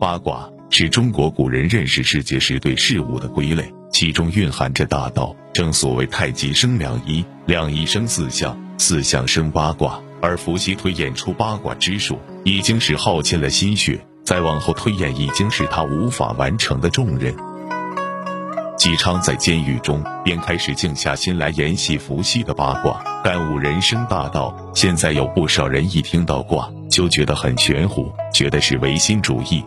八卦是中国古人认识世界时对事物的归类，其中蕴含着大道。正所谓太极生两仪，两仪生四象，四象生八卦。而伏羲推演出八卦之术，已经是耗尽了心血；再往后推演，已经是他无法完成的重任。姬昌在监狱中便开始静下心来研习伏羲的八卦，感悟人生大道。现在有不少人一听到卦就觉得很玄乎，觉得是唯心主义。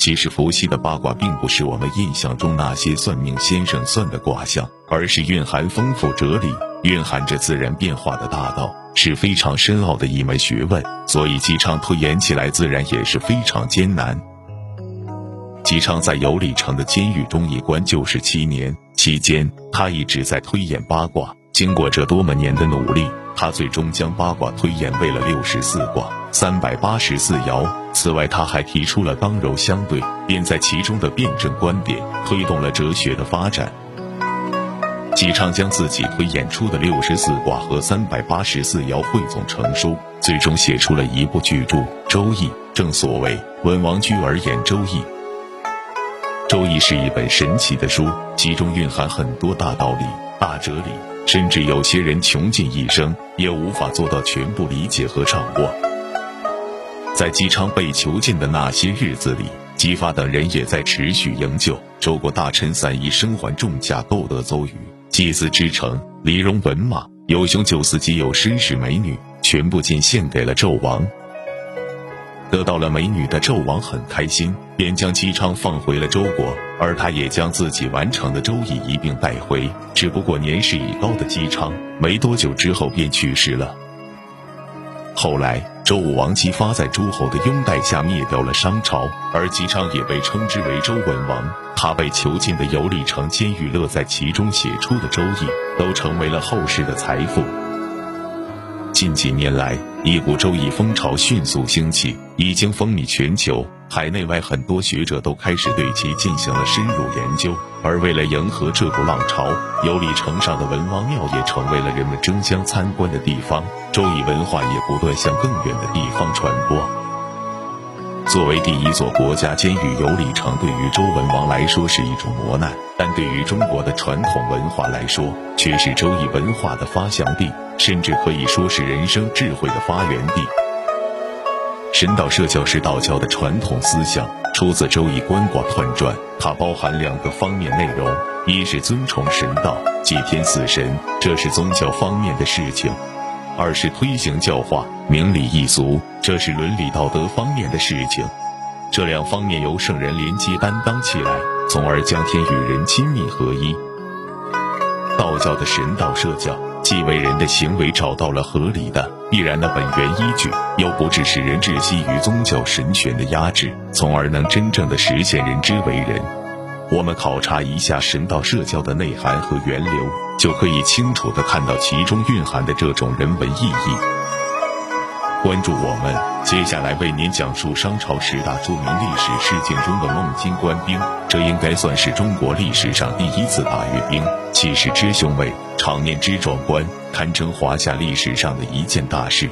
其实伏羲的八卦并不是我们印象中那些算命先生算的卦象，而是蕴含丰富哲理、蕴含着自然变化的大道，是非常深奥的一门学问。所以姬昌推演起来自然也是非常艰难。姬昌在有里城的监狱中一关就是七年，期间他一直在推演八卦。经过这多么年的努力，他最终将八卦推演为了六十四卦、三百八十四爻。此外，他还提出了刚柔相对，并在其中的辩证观点推动了哲学的发展。姬昌将自己推演出的六十四卦和三百八十四爻汇总成书，最终写出了一部巨著《周易》。正所谓“文王居而演周易”。《周易》是一本神奇的书，其中蕴含很多大道理、大哲理，甚至有些人穷尽一生也无法做到全部理解和掌握。在姬昌被囚禁的那些日子里，姬发等人也在持续营救。周国大臣散宜生还重甲，购得邹宇，祭祀之城，礼容文马，有雄九司及有绅士美女，全部进献给了纣王。得到了美女的纣王很开心，便将姬昌放回了周国，而他也将自己完成的《周易》一并带回。只不过年事已高的姬昌，没多久之后便去世了。后来，周武王姬发在诸侯的拥戴下灭掉了商朝，而姬昌也被称之为周文王。他被囚禁的游历城监狱，乐在其中写出的《周易》，都成为了后世的财富。近几年来，一股周易风潮迅速兴起，已经风靡全球，海内外很多学者都开始对其进行了深入研究。而为了迎合这股浪潮，游历城上的文王庙也成为了人们争相参观的地方，周易文化也不断向更远的地方传播。作为第一座国家监狱，游里城对于周文王来说是一种磨难，但对于中国的传统文化来说，却是周易文化的发祥地，甚至可以说是人生智慧的发源地。神道社教是道教的传统思想，出自《周易观卦彖传》，它包含两个方面内容：一是尊崇神道，祭天祀神，这是宗教方面的事情。二是推行教化、明理易俗，这是伦理道德方面的事情。这两方面由圣人连接担当起来，从而将天与人亲密合一。道教的神道社教，既为人的行为找到了合理的、必然的本源依据，又不致使人窒息于宗教神权的压制，从而能真正的实现人之为人。我们考察一下神道社教的内涵和源流，就可以清楚地看到其中蕴含的这种人文意义。关注我们，接下来为您讲述商朝十大著名历史事件中的孟津官兵。这应该算是中国历史上第一次大阅兵，气势之雄伟，场面之壮观，堪称华夏历史上的一件大事。